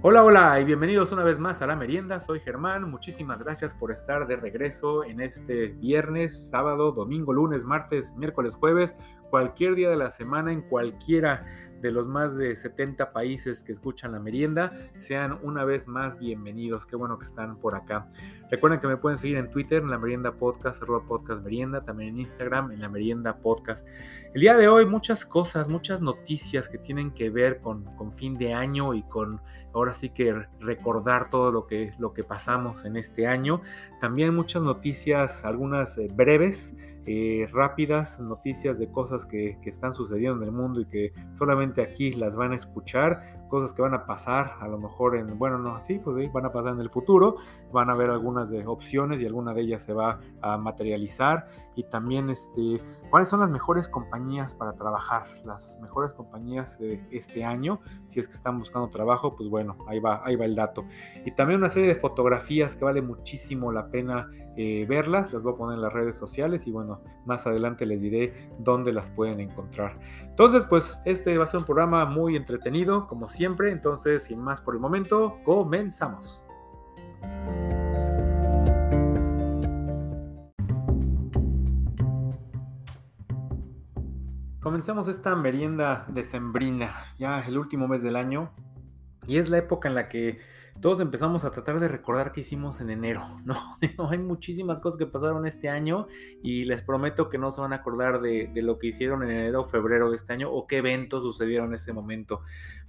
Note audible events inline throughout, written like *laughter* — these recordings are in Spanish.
Hola, hola y bienvenidos una vez más a la merienda. Soy Germán. Muchísimas gracias por estar de regreso en este viernes, sábado, domingo, lunes, martes, miércoles, jueves, cualquier día de la semana, en cualquiera de los más de 70 países que escuchan la merienda, sean una vez más bienvenidos. Qué bueno que están por acá. Recuerden que me pueden seguir en Twitter, en la merienda podcast, arroba podcast merienda, también en Instagram, en la merienda podcast. El día de hoy muchas cosas, muchas noticias que tienen que ver con, con fin de año y con ahora sí que recordar todo lo que, lo que pasamos en este año. También muchas noticias, algunas eh, breves eh, rápidas noticias de cosas que, que, están sucediendo en el mundo y que solamente aquí las van a escuchar, cosas que van a pasar, a lo mejor en, bueno, no así, pues sí, van a pasar en el futuro, van a haber algunas de opciones y alguna de ellas se va a materializar y también este, cuáles son las mejores compañías para trabajar, las mejores compañías de este año, si es que están buscando trabajo, pues bueno, ahí va, ahí va el dato. Y también una serie de fotografías que vale muchísimo la pena eh, verlas, las voy a poner en las redes sociales y bueno, más adelante les diré dónde las pueden encontrar. Entonces, pues este va a ser un programa muy entretenido, como siempre, entonces sin más por el momento, comenzamos. Comencemos esta merienda decembrina, ya el último mes del año, y es la época en la que todos empezamos a tratar de recordar qué hicimos en enero, *laughs* ¿no? Hay muchísimas cosas que pasaron este año y les prometo que no se van a acordar de, lo que hicieron en enero o febrero de este año o qué eventos sucedieron en ese momento.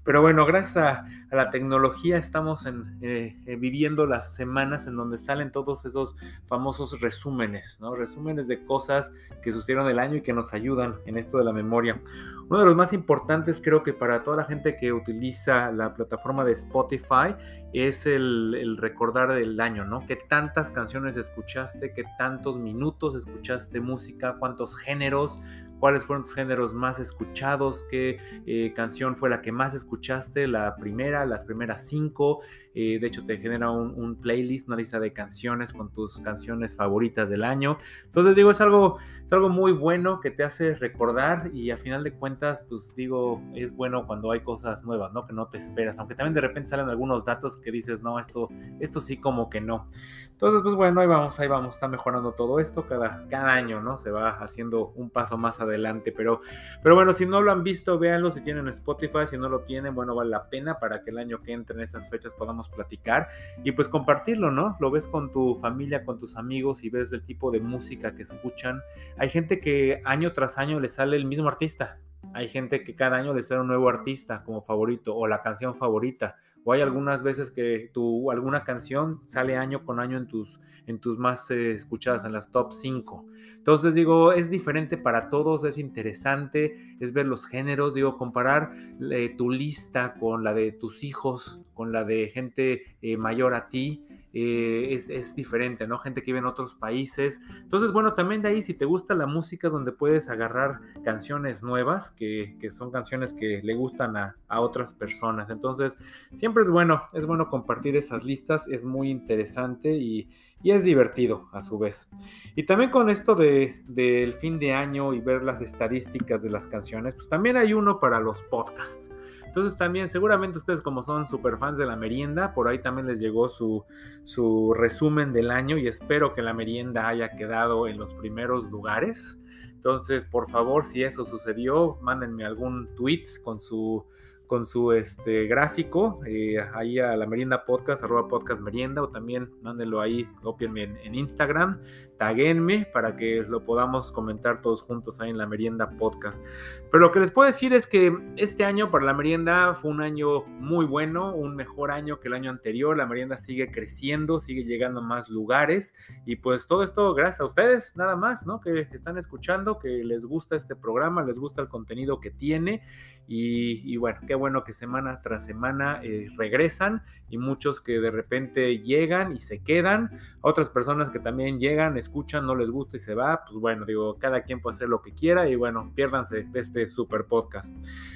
Pero bueno, gracias a, la tecnología estamos eh, eh, viviendo las semanas en donde salen todos esos famosos resúmenes, ¿no? Resúmenes de cosas que sucedieron el año y que nos ayudan en esto de la memoria. Uno de los más importantes creo que para toda la gente que utiliza la plataforma de Spotify es el, el recordar del año, ¿no? ¿Qué tantas canciones escuchaste? ¿Qué tantos minutos escuchaste música? ¿Cuántos géneros? Cuáles fueron tus géneros más escuchados, qué eh, canción fue la que más escuchaste, la primera, las primeras cinco. Eh, de hecho, te genera un, playlist, una lista de canciones con tus canciones favoritas del año. Entonces, digo, es algo, es algo muy bueno que te hace recordar y a final de cuentas, pues digo, es bueno cuando hay cosas nuevas, ¿no? Que no te esperas, aunque también de repente salen algunos datos que dices, no, esto, esto sí como que no. Entonces, pues bueno, ahí vamos, ahí vamos, está mejorando todo esto cada, cada año, ¿no? Se va haciendo un paso más adelante, pero, pero bueno, si no lo han visto, véanlo, si tienen Spotify, si no lo tienen, bueno, vale la pena para que el año que entre en estas fechas podamos platicar y pues compartirlo, ¿no? Lo ves con tu familia, con tus amigos y ves el tipo de música que escuchan. Hay gente que año tras año le sale el mismo artista, hay gente que cada año le sale un nuevo artista como favorito o la canción favorita o hay algunas veces que tu alguna canción sale año con año en tus, en tus más eh, escuchadas, en las top 5. Entonces digo, es diferente para todos, es interesante, es ver los géneros, digo, comparar eh, tu lista con la de tus hijos, con la de gente eh, mayor a ti. Es, diferente, ¿no? Gente que vive en otros países. Entonces, bueno, también de ahí, si te gusta la música, es donde puedes agarrar canciones nuevas, que, son canciones que le gustan a, a otras personas. Entonces, siempre es bueno, es bueno compartir esas listas, es muy interesante y, es divertido a su vez. Y también con esto del de, fin de año y ver las estadísticas de las canciones, pues también hay uno para los podcasts. Entonces también seguramente ustedes como son super fans de la merienda, por ahí también les llegó su, su resumen del año y espero que la merienda haya quedado en los primeros lugares. Entonces, por favor, si eso sucedió, mándenme algún tweet con su con su este, gráfico eh, ahí a la merienda podcast, arroba podcast merienda, o también mándenlo ahí, copienme en, Instagram, taguenme para que lo podamos comentar todos juntos ahí en la merienda podcast. Pero lo que les puedo decir es que este año para la merienda fue un año muy bueno, un mejor año que el año anterior, la merienda sigue creciendo, sigue llegando a más lugares y pues todo esto gracias a ustedes, nada más, ¿no? Que están escuchando, que les gusta este programa, les gusta el contenido que tiene y, bueno, qué bueno que semana tras semana eh, regresan y muchos que de repente llegan y se quedan, otras personas que también llegan, escuchan, no les gusta y se va, pues bueno, digo, cada quien puede hacer lo que quiera y bueno, piérdanse de este super podcast.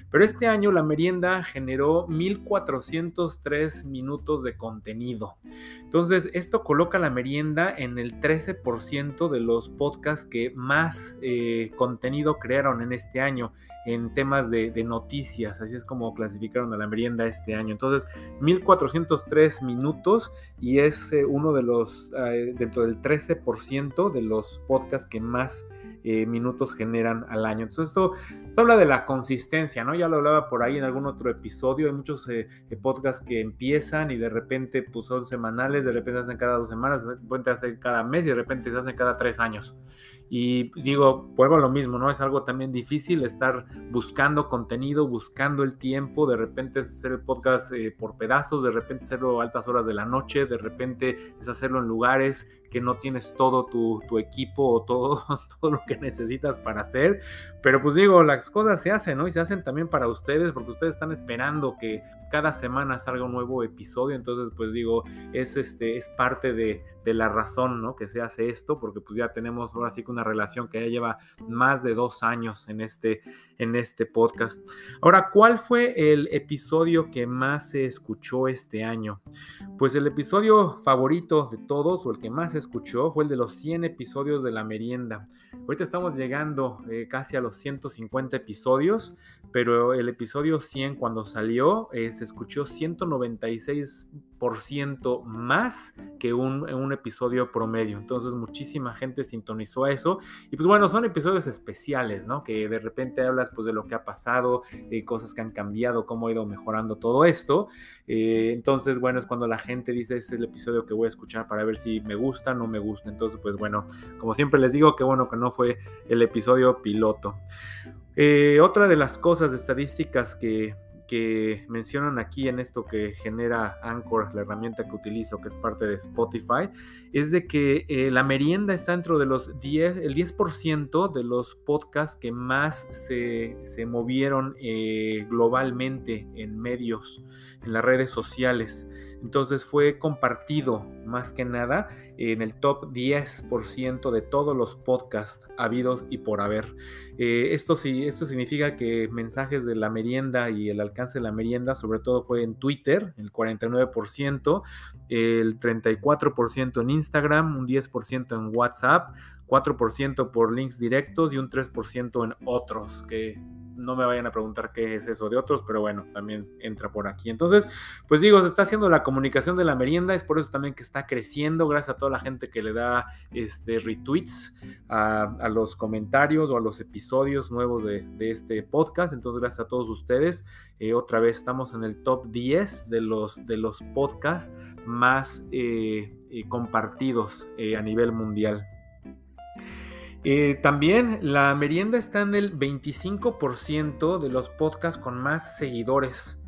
Pero este año la merienda generó 1403 minutos de contenido. Entonces, esto coloca la merienda en el 13% de los podcasts que más eh, contenido crearon en este año en temas de, noticias, así es como clasificaron a la merienda este año. Entonces, 1403 minutos y es eh, uno de los, eh, dentro del 13% de los podcasts que más eh, minutos generan al año. Entonces esto, habla de la consistencia, ¿no? Ya lo hablaba por ahí en algún otro episodio, hay muchos podcasts que empiezan y de repente pues son semanales, de repente se hacen cada dos semanas, de repente se hacen cada mes y de repente se hacen cada tres años. Y digo, vuelvo a lo mismo, ¿no? Es algo también difícil estar buscando contenido, buscando el tiempo, de repente es hacer el podcast por pedazos, de repente hacerlo a altas horas de la noche, de repente es hacerlo en lugares que no tienes todo tu, tu equipo o todo, *laughs* todo lo que necesitas para hacer. Pero pues digo, las cosas se hacen, ¿no? Y se hacen también para ustedes, porque ustedes están esperando que cada semana salga un nuevo episodio. Entonces, pues digo, es, este, es parte de, de la razón, ¿no? Que se hace esto, porque pues ya tenemos ahora sí que una relación que ya lleva más de dos años en este, en este podcast. Ahora, ¿cuál fue el episodio que más se escuchó este año? Pues el episodio favorito de todos, o el que más se escuchó, fue el de los 100 episodios de la merienda. Ahorita estamos llegando eh, casi a los 150 episodios, pero el episodio 100 cuando salió eh, se escuchó 196% más que un, episodio promedio. Entonces muchísima gente sintonizó a eso. Y pues bueno, son episodios especiales, ¿no? Que de repente hablas pues de lo que ha pasado, eh, cosas que han cambiado, cómo ha ido mejorando todo esto. entonces bueno, es cuando la gente dice, este es el episodio que voy a escuchar para ver si me gusta, o no me gusta. Entonces pues bueno, como siempre les digo, que bueno que no fue el episodio piloto. Eh, otra de las cosas estadísticas que, mencionan aquí en esto que genera Anchor, la herramienta que utilizo, que es parte de Spotify, es de que eh, la merienda está dentro de los 10, el 10% de los podcasts que más se, se movieron eh, globalmente en medios, en las redes sociales. Entonces fue compartido más que nada en el top 10% de todos los podcasts habidos y por haber. Eh, esto, sí, esto significa que mensajes de la merienda y el alcance de la merienda, sobre todo fue en Twitter, el 49%, el 34% en Instagram, un 10% en WhatsApp, 4% por links directos y un 3% en otros, que no me vayan a preguntar qué es eso de otros, pero bueno, también entra por aquí. Entonces, pues digo, se está haciendo la comunicación de la merienda, es por eso también que está creciendo, gracias a toda la gente que le da este, retweets a, los comentarios o a los episodios nuevos de, este podcast. Entonces, gracias a todos ustedes. Eh, otra vez estamos en el top 10 de los, de los podcasts más eh, eh, compartidos a nivel mundial. Eh, también la merienda está en el 25% de los podcasts con más seguidores.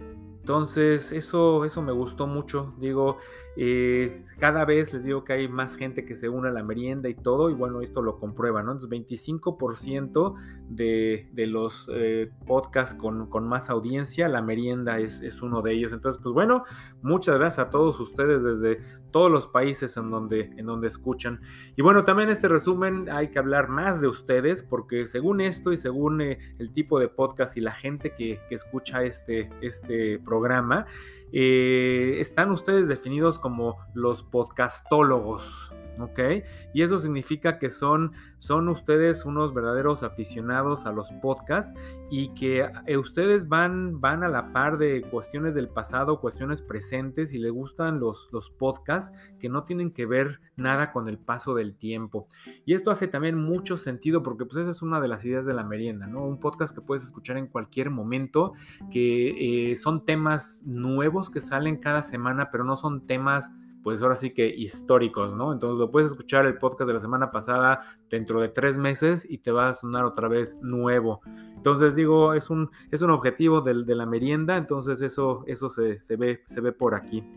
Entonces, eso, eso me gustó mucho. Digo, eh, cada vez les digo que hay más gente que se une a la merienda y todo, y bueno, esto lo comprueba, ¿no? Entonces, 25% de, de los eh, podcasts con, con, más audiencia, la merienda es, es, uno de ellos. Entonces, pues bueno, muchas gracias a todos ustedes desde todos los países en donde, en donde escuchan. Y bueno, también este resumen hay que hablar más de ustedes, porque según esto y según eh, el tipo de podcast y la gente que, que escucha este, este programa, eh, están ustedes definidos como los podcastólogos. ¿Ok? Y eso significa que son, son ustedes unos verdaderos aficionados a los podcasts y que eh, ustedes van, van a la par de cuestiones del pasado, cuestiones presentes y les gustan los, los podcasts que no tienen que ver nada con el paso del tiempo. Y esto hace también mucho sentido porque pues esa es una de las ideas de la merienda, ¿no? Un podcast que puedes escuchar en cualquier momento, que eh, son temas nuevos que salen cada semana, pero no son temas pues ahora sí que históricos, ¿no? Entonces lo puedes escuchar el podcast de la semana pasada dentro de tres meses y te va a sonar otra vez nuevo. Entonces digo, es un, es un objetivo de, la merienda, entonces eso, eso se, se, ve, se ve por aquí.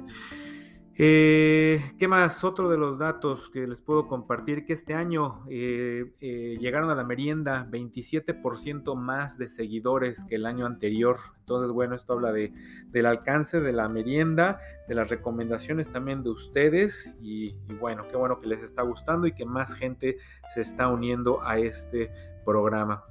Eh, ¿Qué más? Otro de los datos que les puedo compartir, que este año eh, eh, llegaron a la merienda 27% más de seguidores que el año anterior. Entonces, bueno, esto habla de, del alcance de la merienda, de las recomendaciones también de ustedes y, y bueno, qué bueno que les está gustando y que más gente se está uniendo a este programa.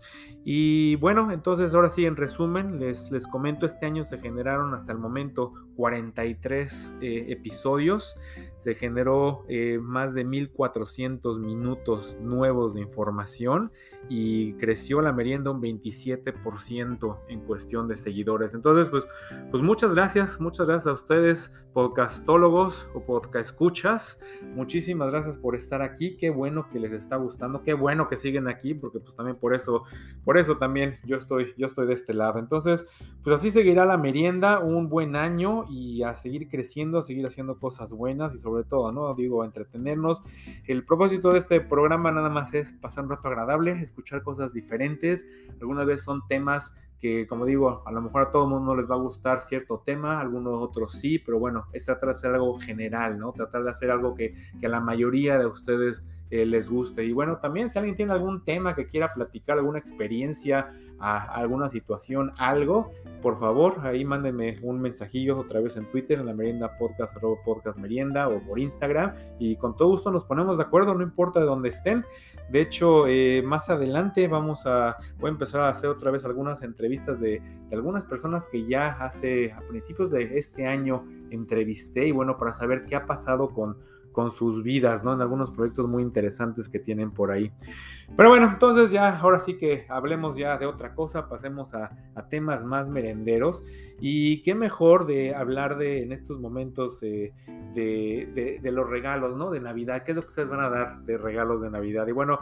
Y bueno, entonces ahora sí, en resumen, les, les comento, este año se generaron hasta el momento 43 eh, episodios se generó eh, más de 1400 minutos nuevos de información y creció la merienda un 27% en cuestión de seguidores. Entonces, pues, pues muchas gracias, muchas gracias a ustedes, podcastólogos o podcast escuchas. Muchísimas gracias por estar aquí. Qué bueno que les está gustando, qué bueno que siguen aquí, porque pues también por eso, por eso también yo estoy, yo estoy de este lado. Entonces, pues así seguirá la merienda, un buen año y a seguir creciendo, a seguir haciendo cosas buenas y sobre todo, ¿no? Digo, entretenernos. El propósito de este programa nada más es pasar un rato agradable, escuchar cosas diferentes. Algunas veces son temas que como digo, a lo mejor a todo el mundo les va a gustar cierto tema, algunos otros sí, pero bueno, es tratar de hacer algo general, ¿no? Tratar de hacer algo que, que a la mayoría de ustedes eh, les guste. Y bueno, también si alguien tiene algún tema que quiera platicar, alguna experiencia, alguna situación, algo, por favor, ahí mándenme un mensajillo otra vez en Twitter, en la merienda podcast, podcast merienda o por Instagram. Y con todo gusto nos ponemos de acuerdo, no importa de dónde estén. De hecho, eh, más adelante vamos a, voy a empezar a hacer otra vez algunas entrevistas de, de, algunas personas que ya hace, a principios de este año entrevisté y bueno, para saber qué ha pasado con con sus vidas, ¿no? En algunos proyectos muy interesantes que tienen por ahí. Pero bueno, entonces ya, ahora sí que hablemos ya de otra cosa, pasemos a, temas más merenderos. Y qué mejor de hablar de, en estos momentos, eh, de, de, los regalos, ¿no? De Navidad, ¿qué es lo que ustedes van a dar de regalos de Navidad? Y bueno,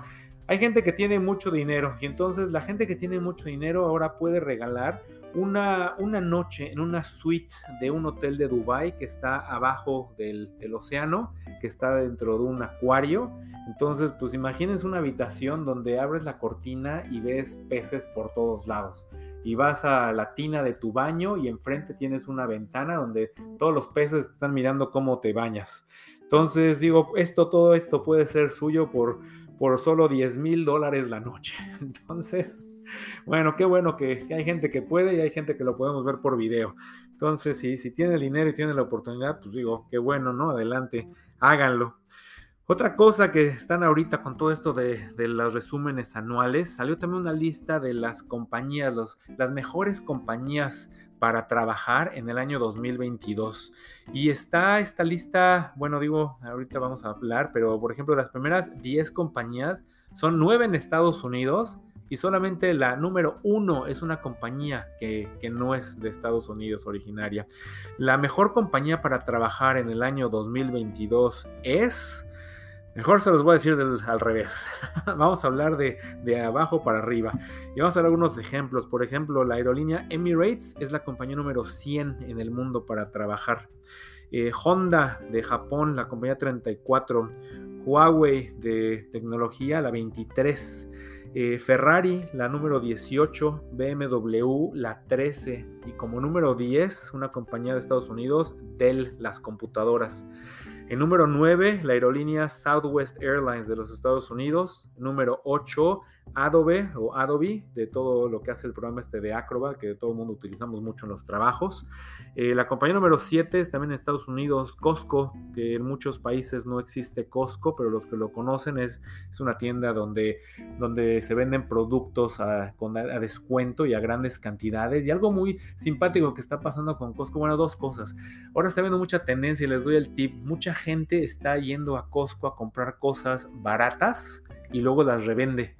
hay gente que tiene mucho dinero y entonces la gente que tiene mucho dinero ahora puede regalar una, una noche en una suite de un hotel de Dubai que está abajo del, océano, que está dentro de un acuario. Entonces, pues imagínense una habitación donde abres la cortina y ves peces por todos lados. Y vas a la tina de tu baño y enfrente tienes una ventana donde todos los peces están mirando cómo te bañas. Entonces, digo, esto, todo esto puede ser suyo por, por solo 10 mil dólares la noche. *laughs* Entonces, bueno, qué bueno que, hay gente que puede y hay gente que lo podemos ver por video. Entonces, si, si tiene el dinero y tiene la oportunidad, pues digo, qué bueno, ¿no? Adelante, háganlo. Otra cosa que están ahorita con todo esto de, los resúmenes anuales, salió también una lista de las compañías, las mejores compañías para trabajar en el año 2022. Y está esta lista, bueno, digo, ahorita vamos a hablar, pero por ejemplo, las primeras 10 compañías son 9 en Estados Unidos y solamente la número uno es una compañía que, no es de Estados Unidos originaria. La mejor compañía para trabajar en el año 2022 es... Mejor se los voy a decir al revés. *laughs* vamos a hablar de, abajo para arriba. Y vamos a dar algunos ejemplos. Por ejemplo, la aerolínea Emirates es la compañía número 100 en el mundo para trabajar. Eh, Honda de Japón, la compañía 34. Huawei de tecnología, la 23. Eh, Ferrari, la número 18, BMW, la 13 y como número 10, una compañía de Estados Unidos, Dell, las computadoras. En número 9, la aerolínea Southwest Airlines de los Estados Unidos. Número 8, Adobe o Adobe, de todo lo que hace el programa este de Acrobat, que todo el mundo utilizamos mucho en los trabajos. Eh, la compañía número 7 es también en Estados Unidos, Costco, que en muchos países no existe Costco, pero los que lo conocen es, es una tienda donde, donde se venden productos a, a descuento y a grandes cantidades. Y algo muy simpático que está pasando con Costco, bueno, dos cosas. Ahora está viendo mucha tendencia y les doy el tip. Mucha gente está yendo a Costco a comprar cosas baratas y luego las revende.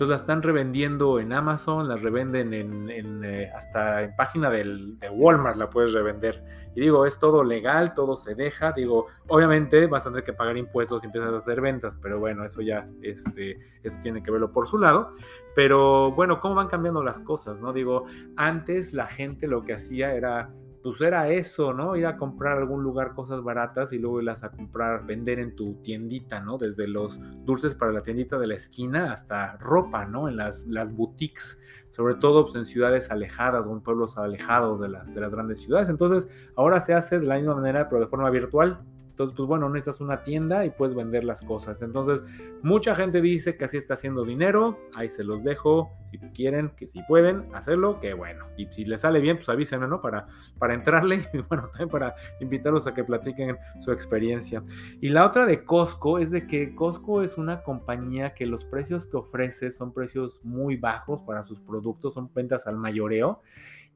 Entonces las están revendiendo en Amazon, las revenden en, eh, hasta en página del, de Walmart la puedes revender. Y digo, es todo legal, todo se deja. Digo, obviamente vas a tener que pagar impuestos y empiezas a hacer ventas, pero bueno, eso ya, este, eso tiene que verlo por su lado. Pero bueno, ¿cómo van cambiando las cosas? ¿No? Digo, antes la gente lo que hacía era pues era eso, ¿no? Ir a comprar a algún lugar cosas baratas y luego irlas a comprar, vender en tu tiendita, ¿no? Desde los dulces para la tiendita de la esquina hasta ropa, ¿no? En las, las boutiques, sobre todo pues, en ciudades alejadas o en pueblos alejados de las, de las grandes ciudades. Entonces, ahora se hace de la misma manera, pero de forma virtual. Entonces, pues bueno, necesitas una tienda y puedes vender las cosas. Entonces, mucha gente dice que así está haciendo dinero. Ahí se los dejo. Si quieren, que si pueden hacerlo, que bueno. Y si les sale bien, pues avísenme, ¿no? Para, para entrarle *laughs* y bueno, también para invitarlos a que platiquen su experiencia. Y la otra de Costco es de que Costco es una compañía que los precios que ofrece son precios muy bajos para sus productos, son ventas al mayoreo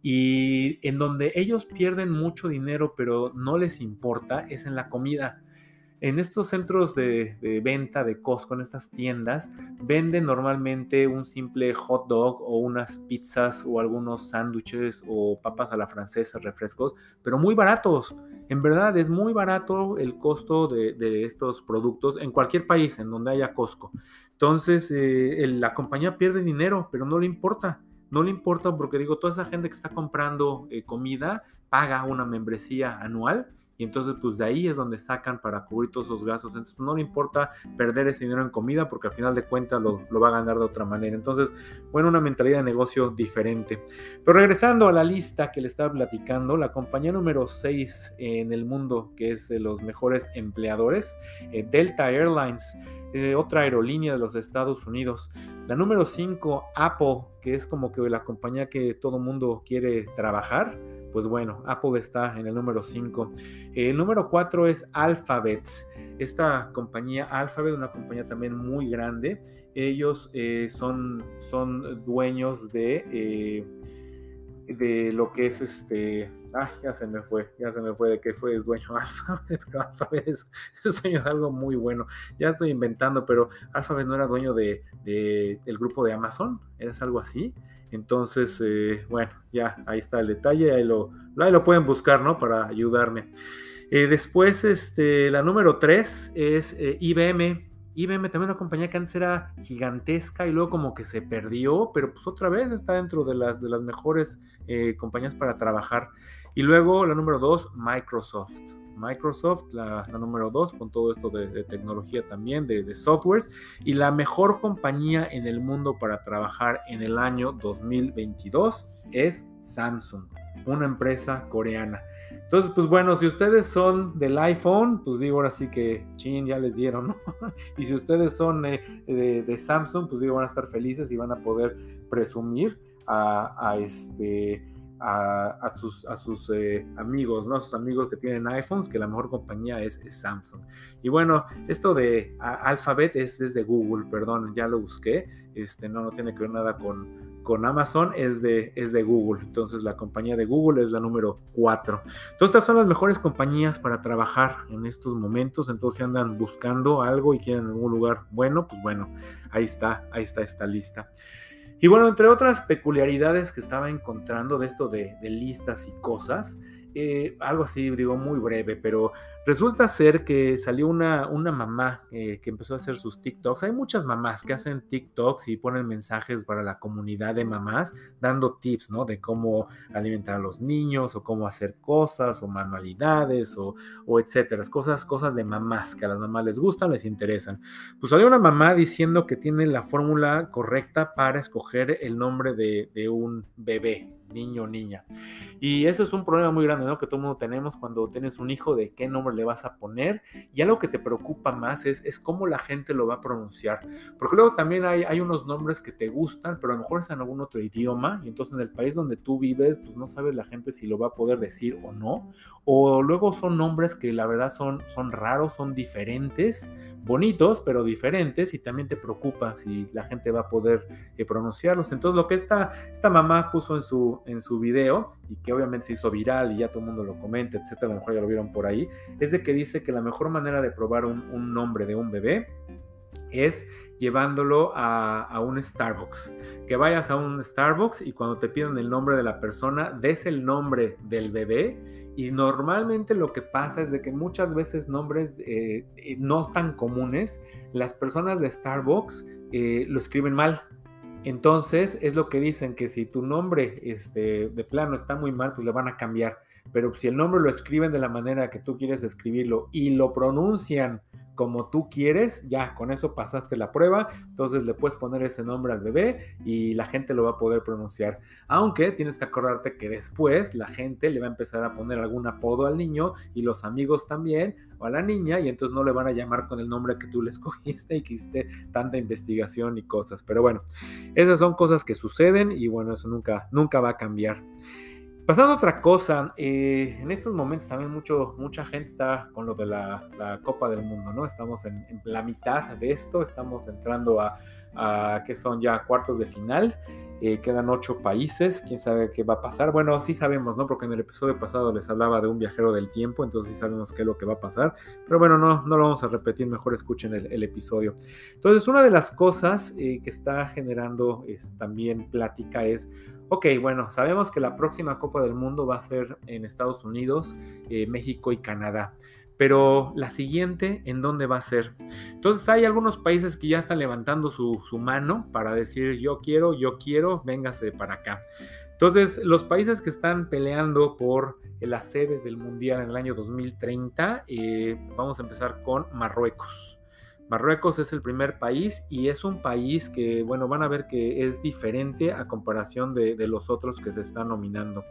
y en donde ellos pierden mucho dinero pero no les importa es en la comida. En estos centros de, venta de Costco, en estas tiendas, venden normalmente un simple hot dog o unas pizzas o algunos sándwiches o papas a la francesa, refrescos, pero muy baratos. En verdad es muy barato el costo de, estos productos en cualquier país en donde haya Costco. Entonces, eh, la compañía pierde dinero, pero no le importa. No le importa porque digo, toda esa gente que está comprando eh, comida paga una membresía anual y entonces pues de ahí es donde sacan para cubrir todos esos gastos. Entonces no le importa perder ese dinero en comida porque al final de cuentas lo, va a ganar de otra manera. Entonces, bueno, una mentalidad de negocio diferente. Pero regresando a la lista que le estaba platicando, la compañía número 6 en el mundo que es de los mejores empleadores, eh, Delta Airlines, eh, otra aerolínea de los Estados Unidos. La número 5, Apple, que es como que la compañía que todo mundo quiere trabajar. Pues bueno, Apple está en el número 5. El número 4 es Alphabet. Esta compañía Alphabet, una compañía también muy grande. Ellos eh, son, son dueños de, eh, de lo que es este Ah, ya se me fue, ya se me fue de que fue dueño *laughs* Alphabet, pero Alphabet es, dueño de algo muy bueno. Ya estoy inventando, pero Alphabet no era dueño de, del grupo de Amazon, es algo así. Entonces, eh, bueno, ya ahí está el detalle, ahí lo, ahí lo pueden buscar, ¿no? Para ayudarme. Eh, después, este, la número 3 es eh, IBM. IBM también una compañía que antes era gigantesca y luego como que se perdió, pero pues otra vez está dentro de las, de las mejores compañías para trabajar. Y luego la número dos, Microsoft. Microsoft, la, número dos, con todo esto de, tecnología también, de, de, softwares, y la mejor compañía en el mundo para trabajar en el año 2022 es Samsung, una empresa coreana. Entonces, pues bueno, si ustedes son del iPhone, pues digo ahora sí que chin, ya les dieron, ¿no? *laughs* y si ustedes son de, Samsung, pues digo, van a estar felices y van a poder presumir a, este a, sus, eh, amigos, ¿no? A sus amigos que tienen iPhones, que la mejor compañía es, Samsung. Y bueno, esto de Alphabet es desde Google, perdón, ya lo busqué. Este, no, no tiene que ver nada con, con Amazon, es de, es de Google. Entonces la compañía de Google es la número 4. Entonces estas son las mejores compañías para trabajar en estos momentos. Entonces si andan buscando algo y quieren algún lugar bueno, pues bueno, ahí está, ahí está esta lista. Y bueno, entre otras peculiaridades que estaba encontrando de esto de, listas y cosas, eh, algo así, digo, muy breve, pero Resulta ser que salió una, una mamá eh, que empezó a hacer sus TikToks. Hay muchas mamás que hacen TikToks y ponen mensajes para la comunidad de mamás, dando tips, ¿no? De cómo alimentar a los niños o cómo hacer cosas o manualidades o, o etcétera. Cosas, cosas de mamás que a las mamás les gustan, les interesan. Pues salió una mamá diciendo que tiene la fórmula correcta para escoger el nombre de, de un bebé, niño o niña. Y eso es un problema muy grande, ¿no? Que todo mundo tenemos cuando tienes un hijo de qué nombre le vas a poner. Y algo que te preocupa más es, es cómo la gente lo va a pronunciar. Porque luego también hay, hay unos nombres que te gustan, pero a lo mejor es en algún otro idioma. Y entonces en el país donde tú vives, pues no sabes la gente si lo va a poder decir o no. O luego son nombres que la verdad son, son raros, son diferentes bonitos, pero diferentes, y también te preocupa si la gente va a poder eh, pronunciarlos. Entonces, lo que esta, esta mamá puso en su, en su video, y que obviamente se hizo viral y ya todo el mundo lo comenta, etcétera, a lo mejor ya lo vieron por ahí, es de que dice que la mejor manera de probar un, nombre de un bebé es llevándolo a, a, un Starbucks. Que vayas a un Starbucks y cuando te pidan el nombre de la persona, des el nombre del bebé y normalmente lo que pasa es de que muchas veces nombres eh, eh, no tan comunes, las personas de Starbucks eh, lo escriben mal. Entonces es lo que dicen que si tu nombre este, de plano está muy mal, pues le van a cambiar. Pero si el nombre lo escriben de la manera que tú quieres escribirlo y lo pronuncian como tú quieres, ya con eso pasaste la prueba, entonces le puedes poner ese nombre al bebé y la gente lo va a poder pronunciar. Aunque tienes que acordarte que después la gente le va a empezar a poner algún apodo al niño y los amigos también o a la niña y entonces no le van a llamar con el nombre que tú le *laughs* escogiste y que hiciste tanta investigación y cosas. Pero bueno, esas son cosas que suceden y bueno, eso nunca, nunca va a cambiar. Pasando a otra cosa, eh, en estos momentos también mucho, mucha gente está con lo de la, Copa del Mundo, ¿no? Estamos en, la mitad de esto, estamos entrando a, que son ya cuartos de final. Eh, quedan ocho países, quién sabe qué va a pasar. Bueno, sí sabemos, ¿no? Porque en el episodio pasado les hablaba de un viajero del tiempo, entonces sí sabemos qué es lo que va a pasar. Pero bueno, no, no lo vamos a repetir, mejor escuchen el, episodio. Entonces, una de las cosas eh, que está generando también plática es, ok, bueno, sabemos que la próxima Copa del Mundo va a ser en Estados Unidos, eh, México y Canadá. Pero la siguiente, ¿en dónde va a ser? Entonces hay algunos países que ya están levantando su, mano para decir yo quiero, yo quiero, véngase para acá. Entonces, los países que están peleando por la sede del Mundial en el año 2030, eh, vamos a empezar con Marruecos. Marruecos es el primer país y es un país que, bueno, van a ver que es diferente a comparación de, los otros que se están nominando.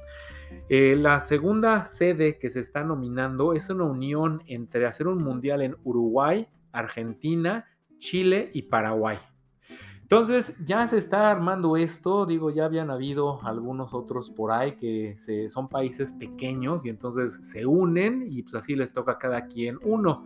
Eh, la segunda sede que se está nominando es una unión entre hacer un mundial en Uruguay, Argentina, Chile y Paraguay. Entonces ya se está armando esto, digo, ya habían habido algunos otros por ahí que son países pequeños y entonces se unen y pues así les toca a cada quien uno.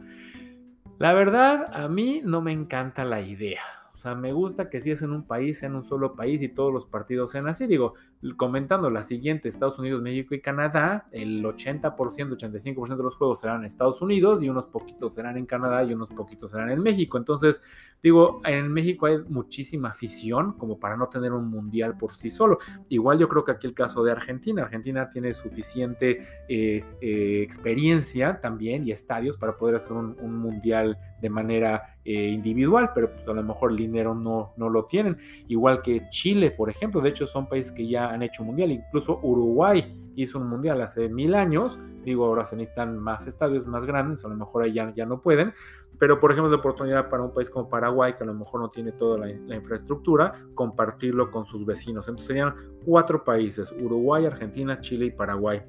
La verdad, a mí no me encanta la idea. O sea, me gusta que si es en un país, en un solo país y todos los partidos sean así. Digo, comentando la siguiente, Estados Unidos, México y Canadá, el 80%, 85% de los juegos serán en Estados Unidos y unos poquitos serán en Canadá y unos poquitos serán en México. Entonces, digo, en México hay muchísima afición como para no tener un mundial por sí solo. Igual yo creo que aquí el caso de Argentina, Argentina tiene suficiente eh, eh, experiencia también y estadios para poder hacer un mundial de manera eh, individual, pero pues a lo mejor el dinero no, no lo tienen. Igual que Chile, por ejemplo, de hecho son países que ya han hecho mundial, incluso Uruguay hizo un mundial hace mil años, digo, ahora se necesitan más estadios más grandes, a lo mejor ahí ya, ya no pueden, pero por ejemplo, la oportunidad para un país como Paraguay, que a lo mejor no tiene toda la, la, infraestructura, compartirlo con sus vecinos. Entonces serían cuatro países, Uruguay, Argentina, Chile y Paraguay.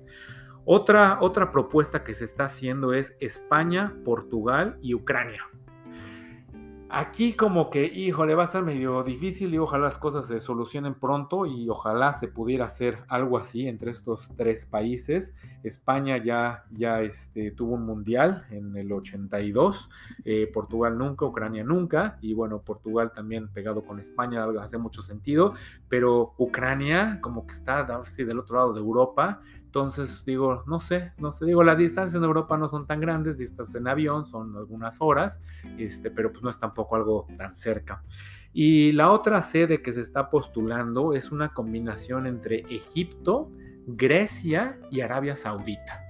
Otra, otra propuesta que se está haciendo es España, Portugal y Ucrania. Aquí como que, híjole, va a estar medio difícil y ojalá las cosas se solucionen pronto y ojalá se pudiera hacer algo así entre estos tres países. España ya, ya este, tuvo un mundial en el 82, eh, Portugal nunca, Ucrania nunca y bueno, Portugal también pegado con España hace mucho sentido, pero Ucrania como que está del otro lado de Europa entonces, digo, no sé, no sé, digo, las distancias en Europa no son tan grandes, distancias en avión son algunas horas, este, pero pues no es tampoco algo tan cerca. Y la otra sede que se está postulando es una combinación entre Egipto, Grecia y Arabia Saudita.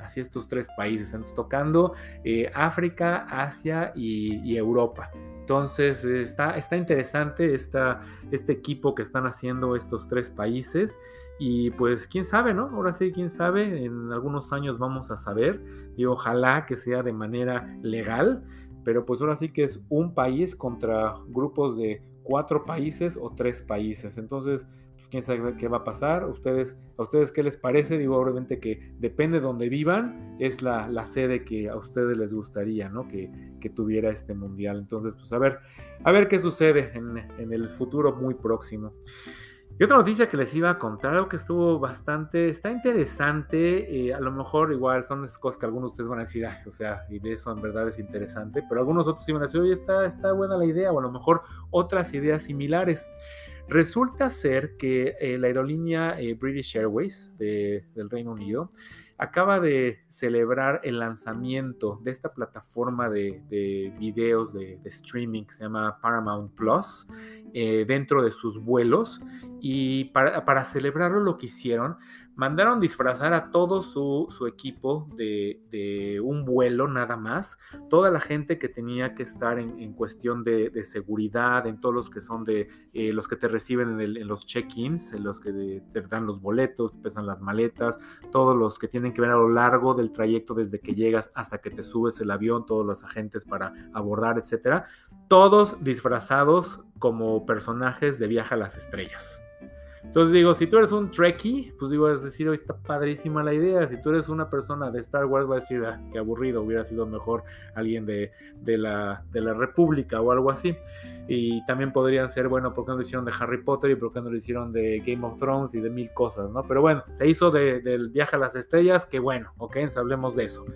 Así estos tres países, están tocando eh, África, Asia y, Europa. Entonces está, está interesante esta, este equipo que están haciendo estos tres países. Y pues quién sabe, ¿no? Ahora sí, quién sabe, en algunos años vamos a saber y ojalá que sea de manera legal, pero pues ahora sí que es un país contra grupos de cuatro países o tres países. Entonces, pues quién sabe qué va a pasar. ¿Ustedes, ¿A ustedes qué les parece? Digo, obviamente que depende de donde vivan, es la, la sede que a ustedes les gustaría, ¿no? Que, que, tuviera este mundial. Entonces, pues a ver, a ver qué sucede en, en el futuro muy próximo. Y otra noticia que les iba a contar, algo que estuvo bastante, está interesante, eh, a lo mejor igual son esas cosas que algunos de ustedes van a decir, o sea, y de eso en verdad es interesante, pero algunos otros sí van a decir, oye, está, está buena la idea, o a lo mejor otras ideas similares. Resulta ser que eh, la aerolínea eh, British Airways del Reino Unido acaba de celebrar el lanzamiento de esta plataforma de, videos de, streaming que se llama Paramount Plus dentro de sus vuelos. Y para, para celebrarlo lo que hicieron mandaron disfrazar a todo su, equipo de, un vuelo nada más, toda la gente que tenía que estar en, cuestión de, seguridad, en todos los que son de eh, los que te reciben en, los check-ins, en los que te dan los boletos, pesan las maletas, todos los que tienen que ver a lo largo del trayecto desde que llegas hasta que te subes el avión, todos los agentes para abordar, etcétera, todos disfrazados como personajes de viaje a las estrellas. Entonces digo, si tú eres un Trekkie, pues digo, es decir, hoy está padrísima la idea. Si tú eres una persona de Star Wars, va a decir, ah, qué aburrido, hubiera sido mejor alguien de, la, de República o algo así. Y también podrían ser, bueno, ¿por qué no lo hicieron de Harry Potter y por qué no lo hicieron de Game of Thrones y de mil cosas, ¿no? Pero bueno, se hizo del viaje a las estrellas, que bueno, ok, hablemos de eso.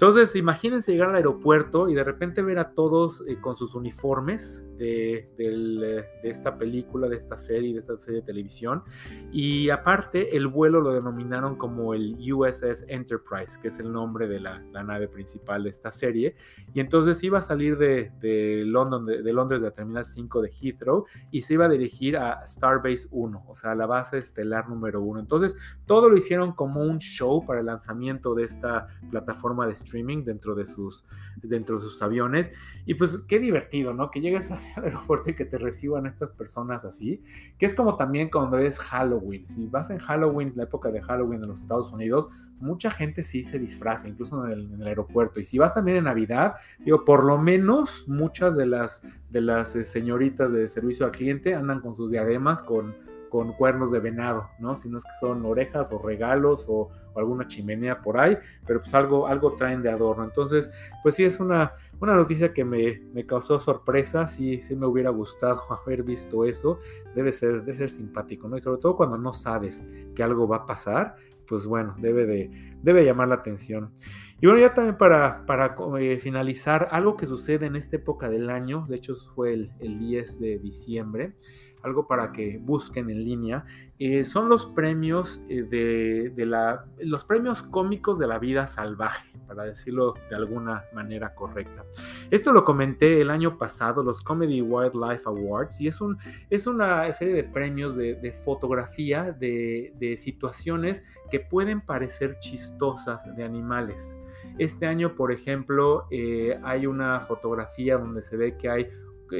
Entonces, imagínense llegar al aeropuerto y de repente ver a todos eh, con sus uniformes de, de, esta película, de esta serie, de esta serie de televisión. Y aparte, el vuelo lo denominaron como el USS Enterprise, que es el nombre de la, la nave principal de esta serie. Y entonces iba a salir de, de, London, de, Londres, de la Terminal 5 de Heathrow, y se iba a dirigir a Starbase 1, o sea, la base estelar número 1. Entonces, todo lo hicieron como un show para el lanzamiento de esta plataforma de streaming dentro de sus, dentro de sus aviones. Y pues qué divertido, ¿no? Que llegues *laughs* al aeropuerto y que te reciban estas personas así, que es como también cuando es Halloween. Si vas en Halloween, la época de Halloween en los Estados Unidos, mucha gente sí se disfraza, incluso en el, aeropuerto. Y si vas también en Navidad, digo, por lo menos muchas de las, de las eh, señoritas de servicio al cliente andan con sus diademas, con con cuernos de venado, ¿no? Si no es que son orejas o regalos o, alguna chimenea por ahí, pero pues algo, algo traen de adorno. Entonces, pues sí, es una, una noticia que me, causó sorpresa, sí, sí me hubiera gustado *laughs* haber visto eso, debe ser, debe ser simpático, ¿no? Y sobre todo cuando no sabes que algo va a pasar, pues bueno, debe, de, debe llamar la atención. Y bueno, ya también para, para eh, finalizar, algo que sucede en esta época del año, de hecho fue el, el 10 de diciembre, algo para que busquen en línea, eh, son los premios eh, de, la, los premios cómicos de la vida salvaje, para decirlo de alguna manera correcta. Esto lo comenté el año pasado, los Comedy Wildlife Awards, y es, un, es una serie de premios de, fotografía de, situaciones que pueden parecer chistosas de animales. Este año, por ejemplo, eh, hay una fotografía donde se ve que hay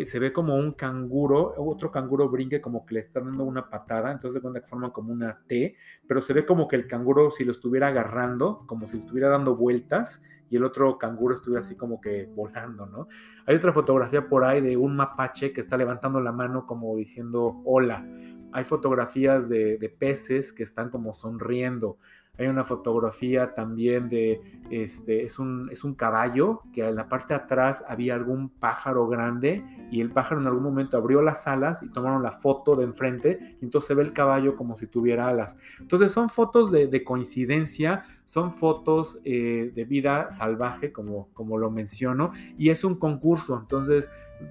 se ve como un canguro, otro canguro brinque como que le está dando una patada, entonces de cuenta que forman como una T, pero se ve como que el canguro si lo estuviera agarrando, como si estuviera dando vueltas, y el otro canguro estuviera así como que volando, ¿no? Hay otra fotografía por ahí de un mapache que está levantando la mano como diciendo hola. Hay fotografías de, de peces que están como sonriendo. Hay una fotografía también de, este, es un, es un caballo que en la parte de atrás había algún pájaro grande y el pájaro en algún momento abrió las alas y tomaron la foto de enfrente y entonces se ve el caballo como si tuviera alas. Entonces son fotos de, coincidencia, son fotos eh, de vida salvaje, como, como lo menciono, y es un concurso. Entonces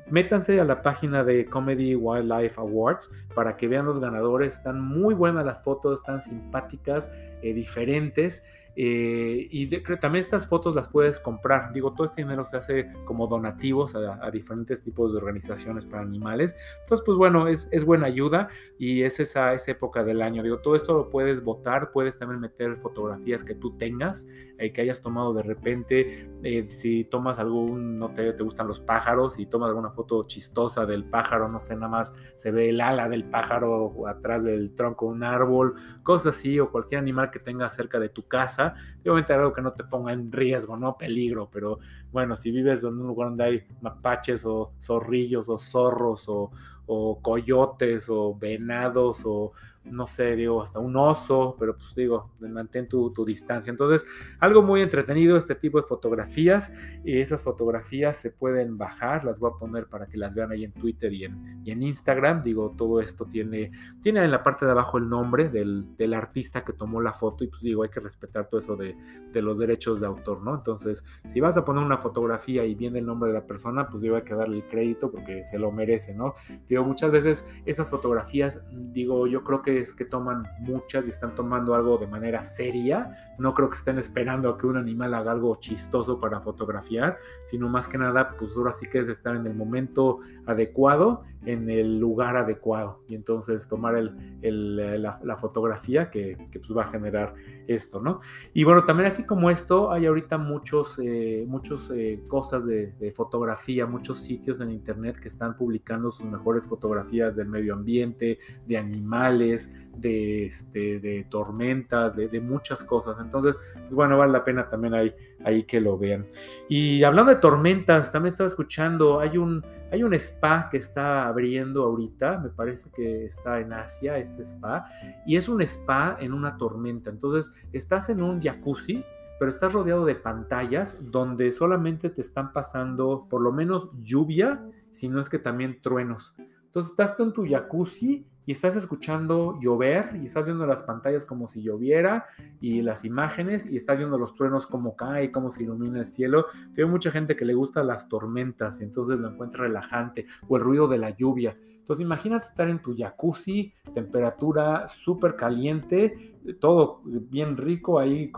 métanse a la página de Comedy Wildlife Awards para que vean los ganadores. Están muy buenas las fotos, están simpáticas, eh, diferentes. Eh, y también estas fotos las puedes comprar. Digo, todo este dinero se hace como donativos a, diferentes tipos de organizaciones para animales. Entonces, pues bueno, es, es buena ayuda y es esa, esa, época del año. Digo, todo esto lo puedes votar, puedes también meter fotografías que tú tengas, eh, que hayas tomado de repente. Eh, si tomas algún, no te, te gustan los pájaros y tomas alguna foto chistosa del pájaro, no sé, nada más se ve el ala del pájaro atrás del tronco de un árbol, cosas así, o cualquier animal que tengas cerca de tu casa Obviamente algo que no te ponga en riesgo, ¿no? Peligro, pero bueno, si vives en un lugar donde hay mapaches o zorrillos o zorros o, o coyotes o venados o no sé, digo, hasta un oso, pero pues digo, mantén tu, distancia. Entonces, algo muy entretenido este tipo de fotografías. Y esas fotografías se pueden bajar, las voy a poner para que las vean ahí en Twitter y en, y en Instagram. Digo, todo esto tiene, tiene en la parte de abajo el nombre del, artista que tomó la foto y pues digo, hay que respetar todo eso de, de, los derechos de autor, ¿no? Entonces, si vas a poner una fotografía y viene el nombre de la persona, pues digo, hay que darle el crédito porque se lo merece, ¿no? Digo, muchas veces esas fotografías, digo, yo creo que es que toman muchas y están tomando algo de manera seria. No creo que estén esperando a que un animal haga algo chistoso para fotografiar, sino más que nada, pues ahora sí que es estar en el momento adecuado, en el lugar adecuado. Y entonces tomar el, la, fotografía que, pues va a generar esto, ¿no? Y bueno, también así como esto, hay ahorita muchos, eh, muchos eh, cosas de, de fotografía, muchos sitios en internet que están publicando sus mejores fotografías del medio ambiente, de animales, de, este, de tormentas, de, muchas cosas. Entonces, pues bueno, vale la pena también ahí, ahí que lo vean. Y hablando de tormentas, también estaba escuchando, hay un, hay un spa que está abriendo ahorita, me parece que está en Asia, este spa, y es un spa en una tormenta. Entonces, estás en un jacuzzi pero estás rodeado de pantallas donde solamente te están pasando por lo menos lluvia, si no es que también truenos. Entonces estás tú en tu jacuzzi y estás escuchando llover y estás viendo las pantallas como si lloviera y las imágenes y estás viendo los truenos como cae, cómo se ilumina el cielo. Hay mucha gente que le gusta las tormentas y entonces lo encuentra relajante o el ruido de la lluvia. Entonces imagínate estar en tu jacuzzi, temperatura súper caliente, todo bien rico ahí,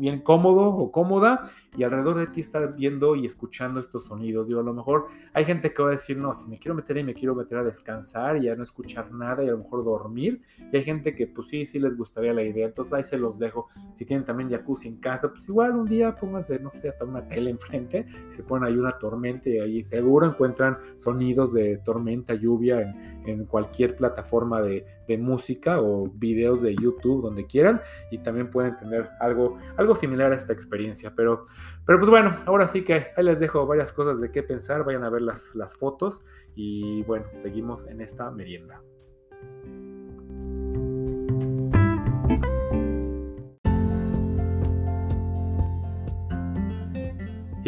bien cómodo o cómoda, y alrededor de ti estar viendo y escuchando estos sonidos. Digo, a lo mejor hay gente que va a decir, no, si me quiero meter y me quiero meter a descansar y ya no escuchar nada y a lo mejor dormir. Y hay gente que pues sí, sí les gustaría la idea. Entonces ahí se los dejo. Si tienen también jacuzzi en casa, pues igual un día pónganse, no sé, hasta una tele *laughs* enfrente y se ponen ahí una tormenta y ahí seguro encuentran sonidos de tormenta, lluvia en cualquier plataforma de, de música o videos de YouTube, donde quieran, y también pueden tener algo, algo similar a esta experiencia. Pero, pero pues bueno, ahora sí que ahí les dejo varias cosas de qué pensar, vayan a ver las, las fotos y bueno, seguimos en esta merienda.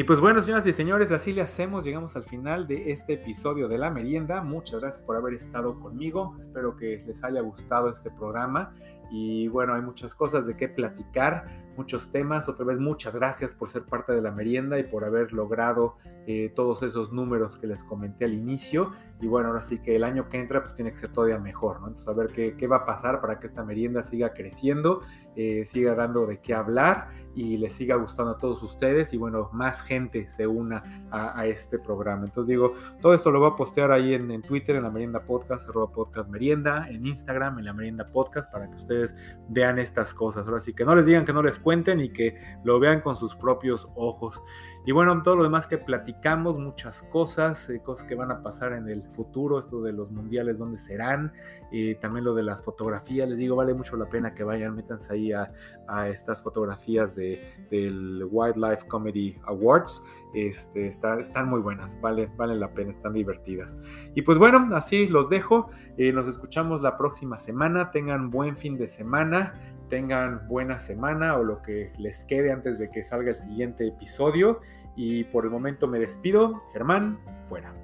Y pues bueno, señoras y señores, así le hacemos. Llegamos al final de este episodio de La Merienda. Muchas gracias por haber estado conmigo. Espero que les haya gustado este programa. Y bueno, hay muchas cosas de qué platicar, muchos temas. Otra vez, muchas gracias por ser parte de la merienda y por haber logrado eh, todos esos números que les comenté al inicio. Y bueno, ahora sí que el año que entra pues tiene que ser todavía mejor, ¿no? Entonces, a ver qué, qué va a pasar para que esta merienda siga creciendo, eh, siga dando de qué hablar y les siga gustando a todos ustedes y bueno, más gente se una a, este programa. Entonces digo, todo esto lo voy a postear ahí en, en Twitter, en la merienda podcast, arroba podcast merienda, en Instagram, en la merienda podcast, para que ustedes vean estas cosas. Ahora sí que no les digan que no les cuenten y que lo vean con sus propios ojos. Y bueno, todo lo demás que platicamos, muchas cosas, eh, cosas que van a pasar en el futuro, esto de los mundiales, dónde serán, y también lo de las fotografías, les digo, vale mucho la pena que vayan, métanse ahí a, estas fotografías de, del Wildlife Comedy Awards. Este, están muy buenas, vale, valen la pena, están divertidas. Y pues bueno, así los dejo. Eh, nos escuchamos la próxima semana. Tengan buen fin de semana, tengan buena semana o lo que les quede antes de que salga el siguiente episodio. Y por el momento me despido. Germán, fuera.